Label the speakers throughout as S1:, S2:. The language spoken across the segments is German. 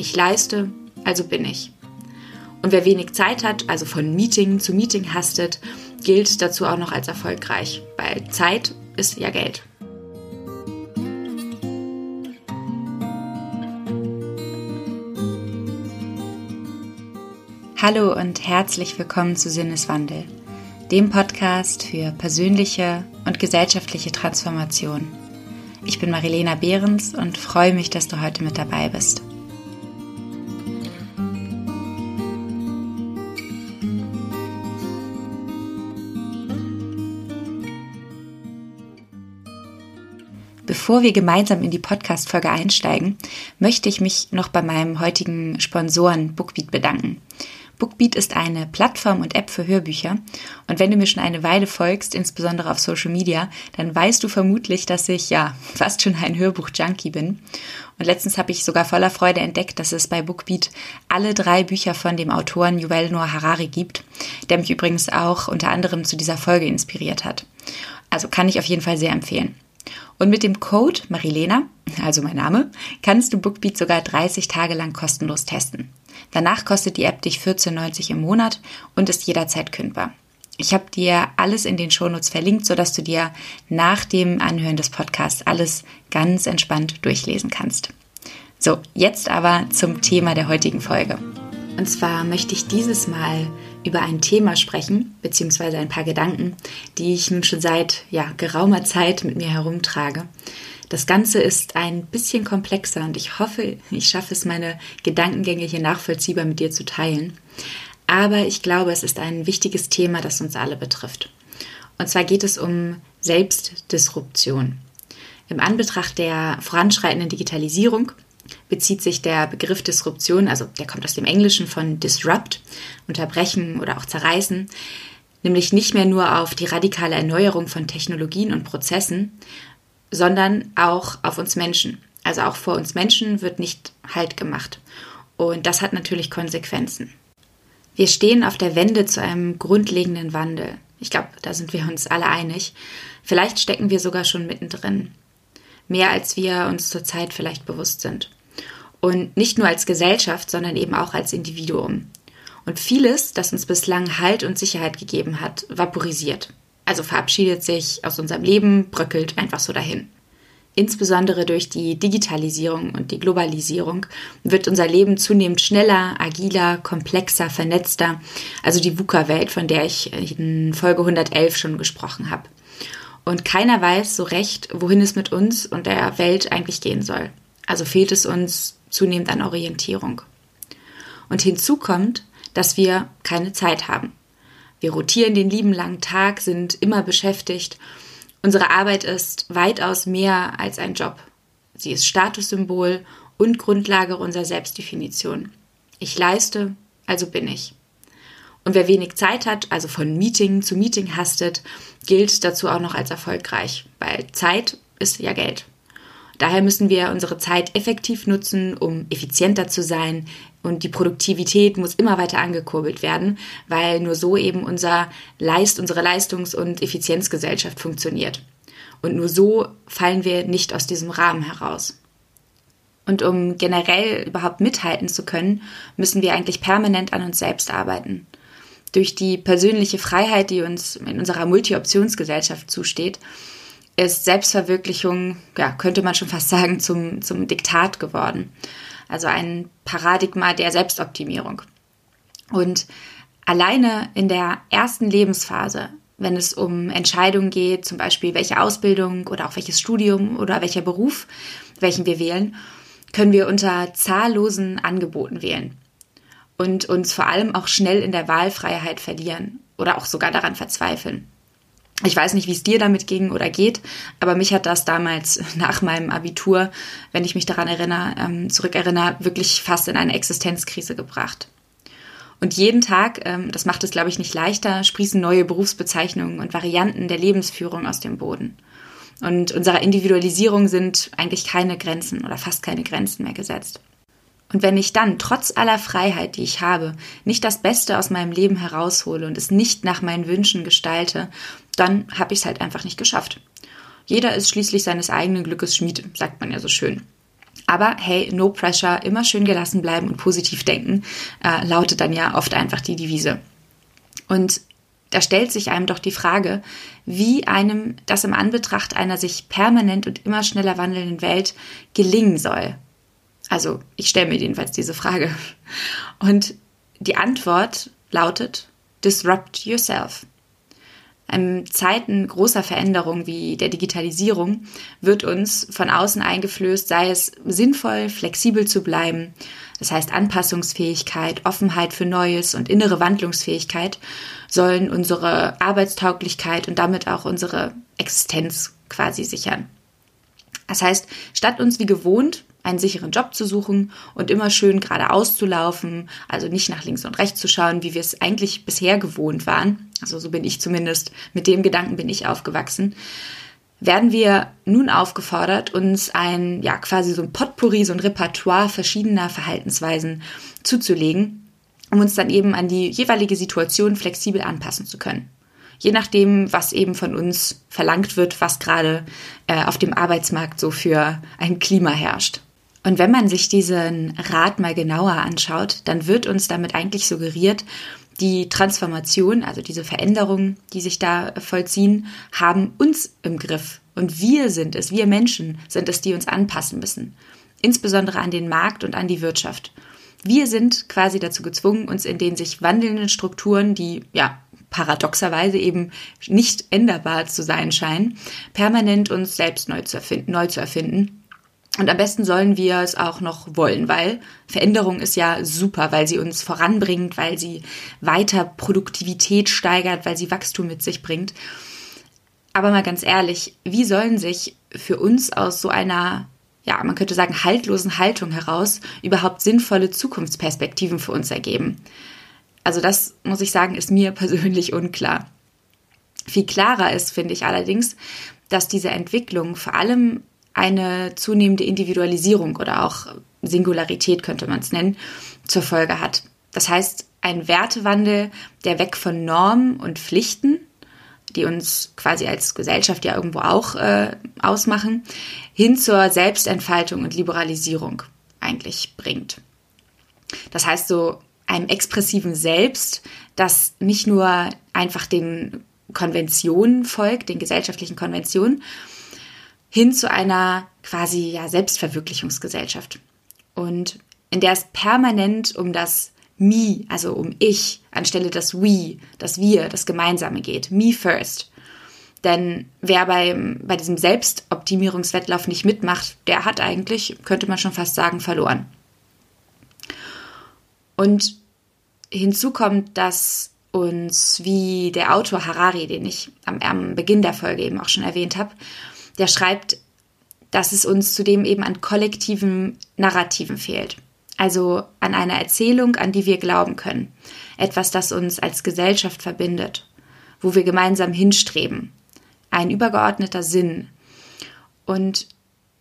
S1: Ich leiste, also bin ich. Und wer wenig Zeit hat, also von Meeting zu Meeting hastet, gilt dazu auch noch als erfolgreich, weil Zeit ist ja Geld. Hallo und herzlich willkommen zu Sinneswandel, dem Podcast für persönliche und gesellschaftliche Transformation. Ich bin Marilena Behrens und freue mich, dass du heute mit dabei bist. Bevor wir gemeinsam in die Podcast-Folge einsteigen, möchte ich mich noch bei meinem heutigen Sponsoren Bookbeat bedanken. Bookbeat ist eine Plattform und App für Hörbücher. Und wenn du mir schon eine Weile folgst, insbesondere auf Social Media, dann weißt du vermutlich, dass ich ja fast schon ein Hörbuch-Junkie bin. Und letztens habe ich sogar voller Freude entdeckt, dass es bei Bookbeat alle drei Bücher von dem Autoren Yuval Noah Harari gibt, der mich übrigens auch unter anderem zu dieser Folge inspiriert hat. Also kann ich auf jeden Fall sehr empfehlen. Und mit dem Code Marilena, also mein Name, kannst du Bookbeat sogar 30 Tage lang kostenlos testen. Danach kostet die App dich 14,90 im Monat und ist jederzeit kündbar. Ich habe dir alles in den Shownotes verlinkt, sodass du dir nach dem Anhören des Podcasts alles ganz entspannt durchlesen kannst. So, jetzt aber zum Thema der heutigen Folge. Und zwar möchte ich dieses Mal über ein Thema sprechen, beziehungsweise ein paar Gedanken, die ich nun schon seit ja, geraumer Zeit mit mir herumtrage. Das Ganze ist ein bisschen komplexer und ich hoffe, ich schaffe es, meine Gedankengänge hier nachvollziehbar mit dir zu teilen. Aber ich glaube, es ist ein wichtiges Thema, das uns alle betrifft. Und zwar geht es um Selbstdisruption. Im Anbetracht der voranschreitenden Digitalisierung bezieht sich der Begriff Disruption, also der kommt aus dem Englischen von disrupt, unterbrechen oder auch zerreißen, nämlich nicht mehr nur auf die radikale Erneuerung von Technologien und Prozessen, sondern auch auf uns Menschen. Also auch vor uns Menschen wird nicht Halt gemacht. Und das hat natürlich Konsequenzen. Wir stehen auf der Wende zu einem grundlegenden Wandel. Ich glaube, da sind wir uns alle einig. Vielleicht stecken wir sogar schon mittendrin. Mehr als wir uns zurzeit vielleicht bewusst sind. Und nicht nur als Gesellschaft, sondern eben auch als Individuum. Und vieles, das uns bislang Halt und Sicherheit gegeben hat, vaporisiert also verabschiedet sich aus unserem Leben, bröckelt einfach so dahin. Insbesondere durch die Digitalisierung und die Globalisierung wird unser Leben zunehmend schneller, agiler, komplexer, vernetzter, also die VUCA-Welt, von der ich in Folge 111 schon gesprochen habe. Und keiner weiß so recht, wohin es mit uns und der Welt eigentlich gehen soll. Also fehlt es uns zunehmend an Orientierung. Und hinzu kommt, dass wir keine Zeit haben. Wir rotieren den lieben langen Tag, sind immer beschäftigt. Unsere Arbeit ist weitaus mehr als ein Job. Sie ist Statussymbol und Grundlage unserer Selbstdefinition. Ich leiste, also bin ich. Und wer wenig Zeit hat, also von Meeting zu Meeting hastet, gilt dazu auch noch als erfolgreich, weil Zeit ist ja Geld. Daher müssen wir unsere Zeit effektiv nutzen, um effizienter zu sein, und die Produktivität muss immer weiter angekurbelt werden, weil nur so eben unser Leist, unsere Leistungs- und Effizienzgesellschaft funktioniert. Und nur so fallen wir nicht aus diesem Rahmen heraus. Und um generell überhaupt mithalten zu können, müssen wir eigentlich permanent an uns selbst arbeiten. Durch die persönliche Freiheit, die uns in unserer Multi-Optionsgesellschaft zusteht, ist Selbstverwirklichung, ja, könnte man schon fast sagen, zum, zum Diktat geworden also ein Paradigma der Selbstoptimierung. Und alleine in der ersten Lebensphase, wenn es um Entscheidungen geht, zum Beispiel welche Ausbildung oder auch welches Studium oder welcher Beruf, welchen wir wählen, können wir unter zahllosen Angeboten wählen und uns vor allem auch schnell in der Wahlfreiheit verlieren oder auch sogar daran verzweifeln. Ich weiß nicht, wie es dir damit ging oder geht, aber mich hat das damals nach meinem Abitur, wenn ich mich daran erinnere, ähm, zurückerinnere, wirklich fast in eine Existenzkrise gebracht. Und jeden Tag, ähm, das macht es, glaube ich, nicht leichter, sprießen neue Berufsbezeichnungen und Varianten der Lebensführung aus dem Boden. Und unserer Individualisierung sind eigentlich keine Grenzen oder fast keine Grenzen mehr gesetzt. Und wenn ich dann, trotz aller Freiheit, die ich habe, nicht das Beste aus meinem Leben heraushole und es nicht nach meinen Wünschen gestalte, dann habe ich es halt einfach nicht geschafft. Jeder ist schließlich seines eigenen Glückes Schmied, sagt man ja so schön. Aber hey, no pressure, immer schön gelassen bleiben und positiv denken, äh, lautet dann ja oft einfach die Devise. Und da stellt sich einem doch die Frage, wie einem das im Anbetracht einer sich permanent und immer schneller wandelnden Welt gelingen soll. Also ich stelle mir jedenfalls diese Frage. Und die Antwort lautet, disrupt yourself. In Zeiten großer Veränderung wie der Digitalisierung wird uns von außen eingeflößt, sei es sinnvoll, flexibel zu bleiben, das heißt Anpassungsfähigkeit, Offenheit für Neues und innere Wandlungsfähigkeit sollen unsere Arbeitstauglichkeit und damit auch unsere Existenz quasi sichern. Das heißt, statt uns wie gewohnt einen sicheren Job zu suchen und immer schön geradeaus zu laufen, also nicht nach links und rechts zu schauen, wie wir es eigentlich bisher gewohnt waren. Also so bin ich zumindest, mit dem Gedanken bin ich aufgewachsen. Werden wir nun aufgefordert, uns ein, ja, quasi so ein Potpourri, so ein Repertoire verschiedener Verhaltensweisen zuzulegen, um uns dann eben an die jeweilige Situation flexibel anpassen zu können je nachdem, was eben von uns verlangt wird, was gerade äh, auf dem Arbeitsmarkt so für ein Klima herrscht. Und wenn man sich diesen Rat mal genauer anschaut, dann wird uns damit eigentlich suggeriert, die Transformation, also diese Veränderungen, die sich da vollziehen, haben uns im Griff. Und wir sind es, wir Menschen sind es, die uns anpassen müssen. Insbesondere an den Markt und an die Wirtschaft. Wir sind quasi dazu gezwungen, uns in den sich wandelnden Strukturen, die ja paradoxerweise eben nicht änderbar zu sein scheinen, permanent uns selbst neu zu erfinden. Neu zu erfinden und am besten sollen wir es auch noch wollen, weil Veränderung ist ja super, weil sie uns voranbringt, weil sie weiter Produktivität steigert, weil sie Wachstum mit sich bringt. Aber mal ganz ehrlich, wie sollen sich für uns aus so einer, ja, man könnte sagen, haltlosen Haltung heraus überhaupt sinnvolle Zukunftsperspektiven für uns ergeben? Also das, muss ich sagen, ist mir persönlich unklar. Viel klarer ist, finde ich allerdings, dass diese Entwicklung vor allem eine zunehmende Individualisierung oder auch Singularität könnte man es nennen, zur Folge hat. Das heißt, ein Wertewandel, der weg von Normen und Pflichten, die uns quasi als Gesellschaft ja irgendwo auch äh, ausmachen, hin zur Selbstentfaltung und Liberalisierung eigentlich bringt. Das heißt, so einem expressiven Selbst, das nicht nur einfach den Konventionen folgt, den gesellschaftlichen Konventionen, hin zu einer quasi ja, Selbstverwirklichungsgesellschaft. Und in der es permanent um das Me, also um ich, anstelle das We, das Wir, das Gemeinsame geht. Me first. Denn wer beim, bei diesem Selbstoptimierungswettlauf nicht mitmacht, der hat eigentlich, könnte man schon fast sagen, verloren. Und hinzu kommt, dass uns, wie der Autor Harari, den ich am, am Beginn der Folge eben auch schon erwähnt habe, der schreibt, dass es uns zudem eben an kollektiven Narrativen fehlt. Also an einer Erzählung, an die wir glauben können. Etwas, das uns als Gesellschaft verbindet, wo wir gemeinsam hinstreben. Ein übergeordneter Sinn. Und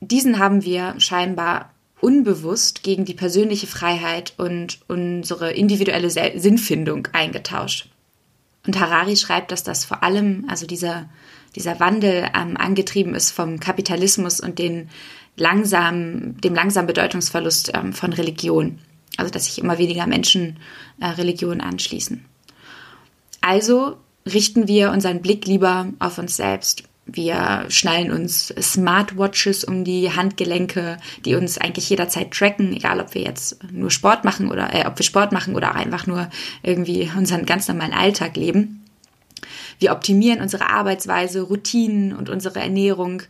S1: diesen haben wir scheinbar unbewusst gegen die persönliche Freiheit und unsere individuelle Sinnfindung eingetauscht. Und Harari schreibt, dass das vor allem, also dieser dieser Wandel ähm, angetrieben ist vom Kapitalismus und den langsam, dem langsamen Bedeutungsverlust ähm, von Religion. Also dass sich immer weniger Menschen äh, Religion anschließen. Also richten wir unseren Blick lieber auf uns selbst. Wir schnallen uns Smartwatches um die Handgelenke, die uns eigentlich jederzeit tracken, egal ob wir jetzt nur Sport machen oder äh, ob wir Sport machen oder einfach nur irgendwie unseren ganz normalen Alltag leben. Wir optimieren unsere Arbeitsweise, Routinen und unsere Ernährung.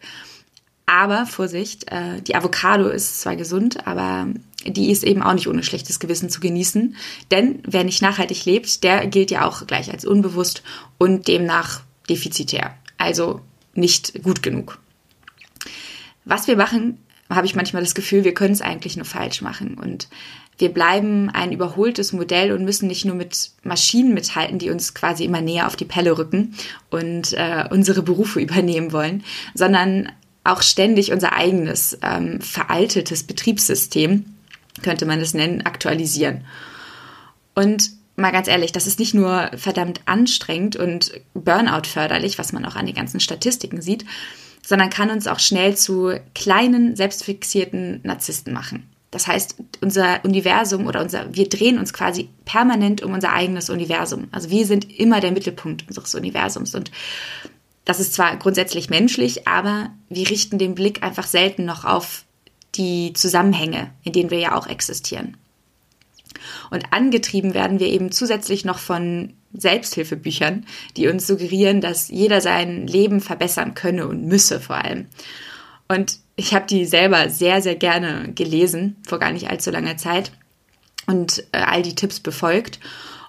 S1: Aber Vorsicht, äh, die Avocado ist zwar gesund, aber die ist eben auch nicht ohne schlechtes Gewissen zu genießen. Denn wer nicht nachhaltig lebt, der gilt ja auch gleich als unbewusst und demnach defizitär. Also nicht gut genug. Was wir machen, habe ich manchmal das Gefühl, wir können es eigentlich nur falsch machen. Und wir bleiben ein überholtes Modell und müssen nicht nur mit Maschinen mithalten, die uns quasi immer näher auf die Pelle rücken und äh, unsere Berufe übernehmen wollen, sondern auch ständig unser eigenes ähm, veraltetes Betriebssystem, könnte man es nennen, aktualisieren. Und mal ganz ehrlich, das ist nicht nur verdammt anstrengend und Burnout förderlich, was man auch an den ganzen Statistiken sieht, sondern kann uns auch schnell zu kleinen, selbstfixierten Narzissten machen. Das heißt, unser Universum oder unser, wir drehen uns quasi permanent um unser eigenes Universum. Also wir sind immer der Mittelpunkt unseres Universums. Und das ist zwar grundsätzlich menschlich, aber wir richten den Blick einfach selten noch auf die Zusammenhänge, in denen wir ja auch existieren. Und angetrieben werden wir eben zusätzlich noch von Selbsthilfebüchern, die uns suggerieren, dass jeder sein Leben verbessern könne und müsse vor allem. Und ich habe die selber sehr, sehr gerne gelesen, vor gar nicht allzu langer Zeit und äh, all die Tipps befolgt.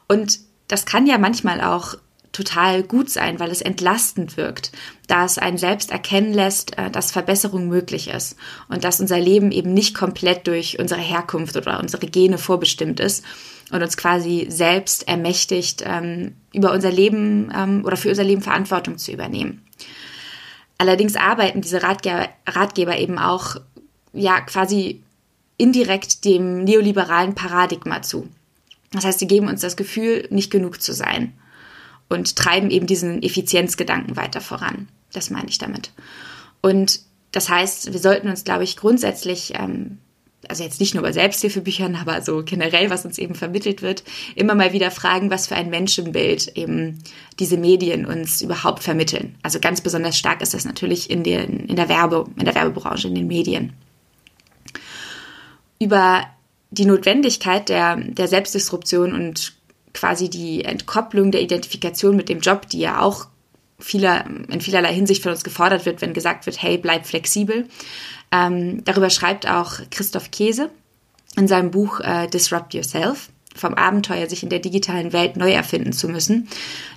S1: Und das kann ja manchmal auch total gut sein, weil es entlastend wirkt, da es einen selbst erkennen lässt, äh, dass Verbesserung möglich ist und dass unser Leben eben nicht komplett durch unsere Herkunft oder unsere Gene vorbestimmt ist und uns quasi selbst ermächtigt, ähm, über unser Leben ähm, oder für unser Leben Verantwortung zu übernehmen. Allerdings arbeiten diese Ratgeber, Ratgeber eben auch ja quasi indirekt dem neoliberalen Paradigma zu. Das heißt, sie geben uns das Gefühl, nicht genug zu sein und treiben eben diesen Effizienzgedanken weiter voran. Das meine ich damit. Und das heißt, wir sollten uns, glaube ich, grundsätzlich ähm, also jetzt nicht nur bei Selbsthilfebüchern, aber so generell, was uns eben vermittelt wird, immer mal wieder fragen, was für ein Menschenbild eben diese Medien uns überhaupt vermitteln. Also ganz besonders stark ist das natürlich in, den, in der Werbe, in der Werbebranche, in den Medien. Über die Notwendigkeit der, der Selbstdisruption und quasi die Entkopplung der Identifikation mit dem Job, die ja auch vieler, in vielerlei Hinsicht von uns gefordert wird, wenn gesagt wird, hey, bleib flexibel, ähm, darüber schreibt auch Christoph Käse in seinem Buch äh, Disrupt Yourself, vom Abenteuer, sich in der digitalen Welt neu erfinden zu müssen,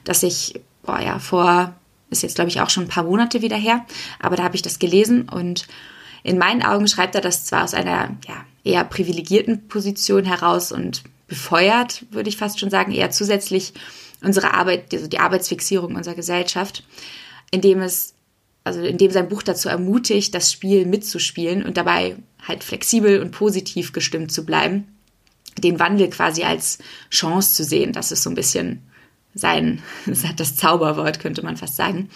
S1: das ich, boah, ja, vor, ist jetzt glaube ich auch schon ein paar Monate wieder her, aber da habe ich das gelesen und in meinen Augen schreibt er das zwar aus einer ja, eher privilegierten Position heraus und befeuert, würde ich fast schon sagen, eher zusätzlich unsere Arbeit, also die Arbeitsfixierung unserer Gesellschaft, indem es also in dem sein Buch dazu ermutigt, das Spiel mitzuspielen und dabei halt flexibel und positiv gestimmt zu bleiben, den Wandel quasi als Chance zu sehen. Das ist so ein bisschen sein, das Zauberwort, könnte man fast sagen.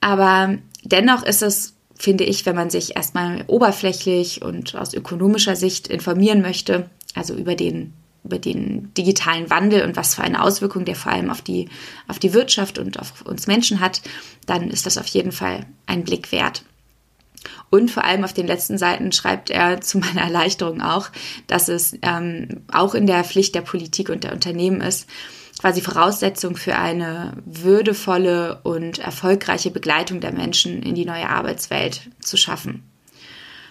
S1: Aber dennoch ist es, finde ich, wenn man sich erstmal oberflächlich und aus ökonomischer Sicht informieren möchte, also über den über den digitalen Wandel und was für eine Auswirkung der vor allem auf die, auf die Wirtschaft und auf uns Menschen hat, dann ist das auf jeden Fall ein Blick wert. Und vor allem auf den letzten Seiten schreibt er zu meiner Erleichterung auch, dass es ähm, auch in der Pflicht der Politik und der Unternehmen ist, quasi Voraussetzung für eine würdevolle und erfolgreiche Begleitung der Menschen in die neue Arbeitswelt zu schaffen.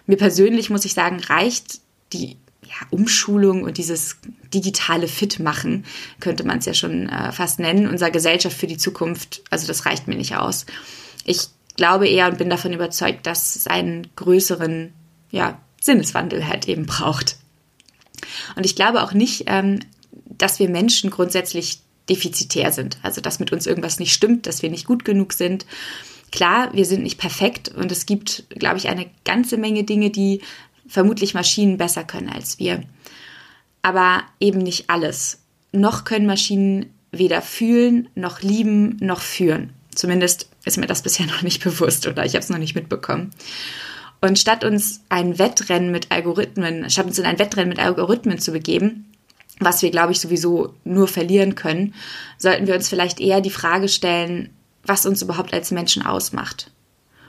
S1: Mir persönlich muss ich sagen, reicht die ja, Umschulung und dieses digitale Fitmachen, könnte man es ja schon äh, fast nennen, unserer Gesellschaft für die Zukunft, also das reicht mir nicht aus. Ich glaube eher und bin davon überzeugt, dass es einen größeren ja, Sinneswandel halt eben braucht. Und ich glaube auch nicht, ähm, dass wir Menschen grundsätzlich defizitär sind, also dass mit uns irgendwas nicht stimmt, dass wir nicht gut genug sind. Klar, wir sind nicht perfekt und es gibt, glaube ich, eine ganze Menge Dinge, die vermutlich Maschinen besser können als wir. Aber eben nicht alles. Noch können Maschinen weder fühlen, noch lieben, noch führen. Zumindest ist mir das bisher noch nicht bewusst oder ich habe es noch nicht mitbekommen. Und statt uns ein Wettrennen mit Algorithmen, statt uns in ein Wettrennen mit Algorithmen zu begeben, was wir, glaube ich, sowieso nur verlieren können, sollten wir uns vielleicht eher die Frage stellen, was uns überhaupt als Menschen ausmacht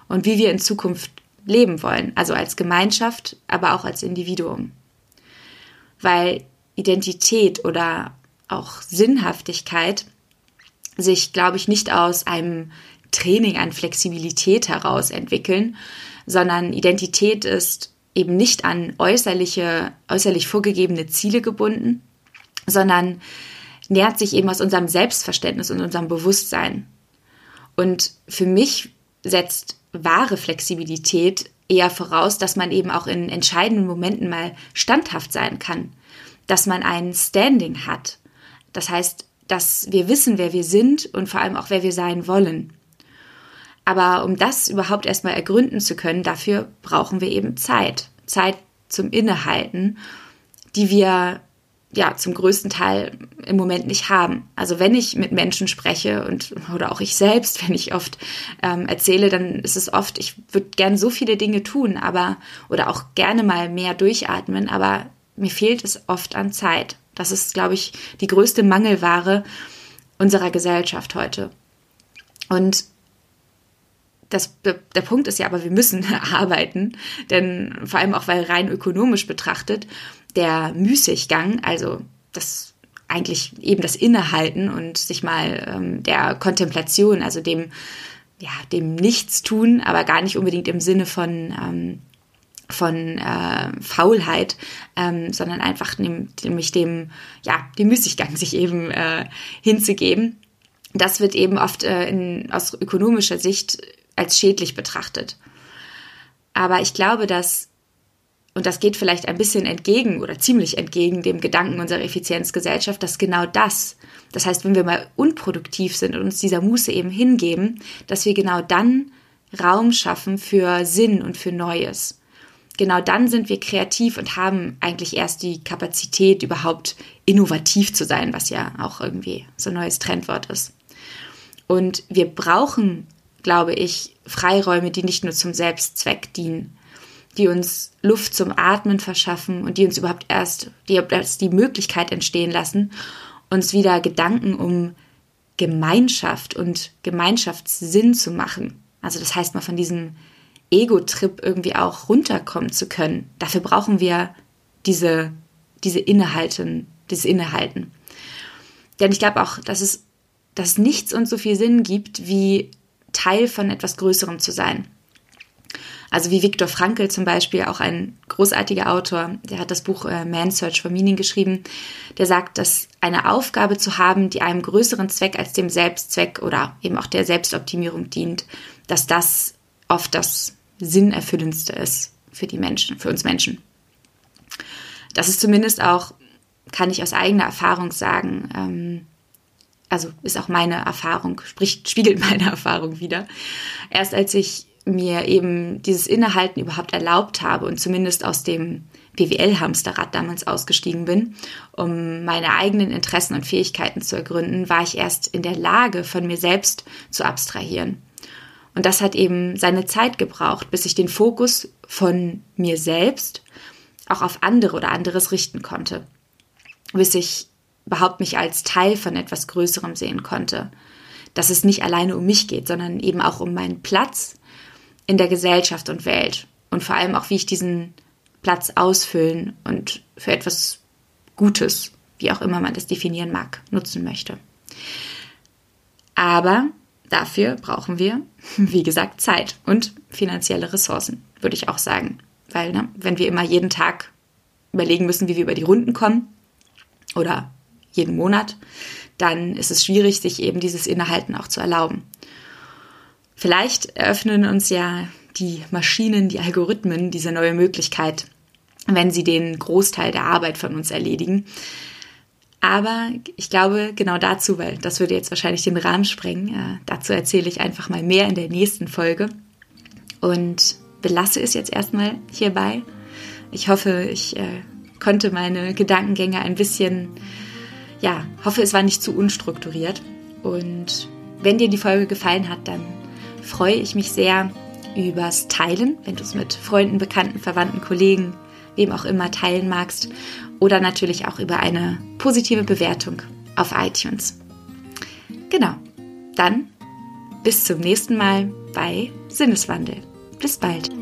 S1: und wie wir in Zukunft leben wollen, also als Gemeinschaft, aber auch als Individuum. Weil Identität oder auch Sinnhaftigkeit sich, glaube ich, nicht aus einem Training an Flexibilität heraus entwickeln, sondern Identität ist eben nicht an äußerliche, äußerlich vorgegebene Ziele gebunden, sondern nährt sich eben aus unserem Selbstverständnis und unserem Bewusstsein. Und für mich setzt wahre Flexibilität eher voraus, dass man eben auch in entscheidenden Momenten mal standhaft sein kann, dass man ein Standing hat. Das heißt, dass wir wissen, wer wir sind und vor allem auch, wer wir sein wollen. Aber um das überhaupt erstmal ergründen zu können, dafür brauchen wir eben Zeit. Zeit zum Innehalten, die wir ja zum größten Teil im Moment nicht haben. Also wenn ich mit Menschen spreche und oder auch ich selbst, wenn ich oft ähm, erzähle, dann ist es oft, ich würde gern so viele Dinge tun, aber oder auch gerne mal mehr durchatmen, aber mir fehlt es oft an Zeit. Das ist, glaube ich, die größte Mangelware unserer Gesellschaft heute. Und das, der Punkt ist ja aber, wir müssen arbeiten, denn vor allem auch, weil rein ökonomisch betrachtet, der Müßiggang, also das eigentlich eben das Innehalten und sich mal ähm, der Kontemplation, also dem, ja, dem Nichtstun, aber gar nicht unbedingt im Sinne von, ähm, von äh, Faulheit, ähm, sondern einfach nämlich dem, ja, dem Müßiggang sich eben äh, hinzugeben. Das wird eben oft äh, in, aus ökonomischer Sicht als schädlich betrachtet. Aber ich glaube, dass, und das geht vielleicht ein bisschen entgegen oder ziemlich entgegen dem Gedanken unserer Effizienzgesellschaft, dass genau das, das heißt, wenn wir mal unproduktiv sind und uns dieser Muße eben hingeben, dass wir genau dann Raum schaffen für Sinn und für Neues. Genau dann sind wir kreativ und haben eigentlich erst die Kapazität, überhaupt innovativ zu sein, was ja auch irgendwie so ein neues Trendwort ist. Und wir brauchen glaube ich, Freiräume, die nicht nur zum Selbstzweck dienen, die uns Luft zum Atmen verschaffen und die uns überhaupt erst die, erst die Möglichkeit entstehen lassen, uns wieder Gedanken um Gemeinschaft und Gemeinschaftssinn zu machen. Also das heißt mal von diesem Ego-Trip irgendwie auch runterkommen zu können. Dafür brauchen wir diese, diese Innehalten, dieses Innehalten. Denn ich glaube auch, dass es, dass nichts uns so viel Sinn gibt, wie Teil von etwas Größerem zu sein. Also wie Viktor Frankl zum Beispiel, auch ein großartiger Autor, der hat das Buch äh, Man's Search for Meaning geschrieben, der sagt, dass eine Aufgabe zu haben, die einem größeren Zweck als dem Selbstzweck oder eben auch der Selbstoptimierung dient, dass das oft das Sinnerfüllendste ist für die Menschen, für uns Menschen. Das ist zumindest auch, kann ich aus eigener Erfahrung sagen, ähm, also ist auch meine Erfahrung, spricht, spiegelt meine Erfahrung wieder. Erst als ich mir eben dieses Innehalten überhaupt erlaubt habe und zumindest aus dem BWL-Hamsterrad damals ausgestiegen bin, um meine eigenen Interessen und Fähigkeiten zu ergründen, war ich erst in der Lage, von mir selbst zu abstrahieren. Und das hat eben seine Zeit gebraucht, bis ich den Fokus von mir selbst auch auf andere oder anderes richten konnte. Bis ich überhaupt mich als Teil von etwas Größerem sehen konnte. Dass es nicht alleine um mich geht, sondern eben auch um meinen Platz in der Gesellschaft und Welt. Und vor allem auch, wie ich diesen Platz ausfüllen und für etwas Gutes, wie auch immer man das definieren mag, nutzen möchte. Aber dafür brauchen wir, wie gesagt, Zeit und finanzielle Ressourcen, würde ich auch sagen. Weil, ne, wenn wir immer jeden Tag überlegen müssen, wie wir über die Runden kommen oder jeden Monat, dann ist es schwierig, sich eben dieses Innehalten auch zu erlauben. Vielleicht eröffnen uns ja die Maschinen, die Algorithmen diese neue Möglichkeit, wenn sie den Großteil der Arbeit von uns erledigen. Aber ich glaube, genau dazu, weil das würde jetzt wahrscheinlich den Rahmen sprengen, äh, dazu erzähle ich einfach mal mehr in der nächsten Folge und belasse es jetzt erstmal hierbei. Ich hoffe, ich äh, konnte meine Gedankengänge ein bisschen ja, hoffe, es war nicht zu unstrukturiert. Und wenn dir die Folge gefallen hat, dann freue ich mich sehr übers Teilen, wenn du es mit Freunden, Bekannten, Verwandten, Kollegen, wem auch immer teilen magst. Oder natürlich auch über eine positive Bewertung auf iTunes. Genau. Dann bis zum nächsten Mal bei Sinneswandel. Bis bald.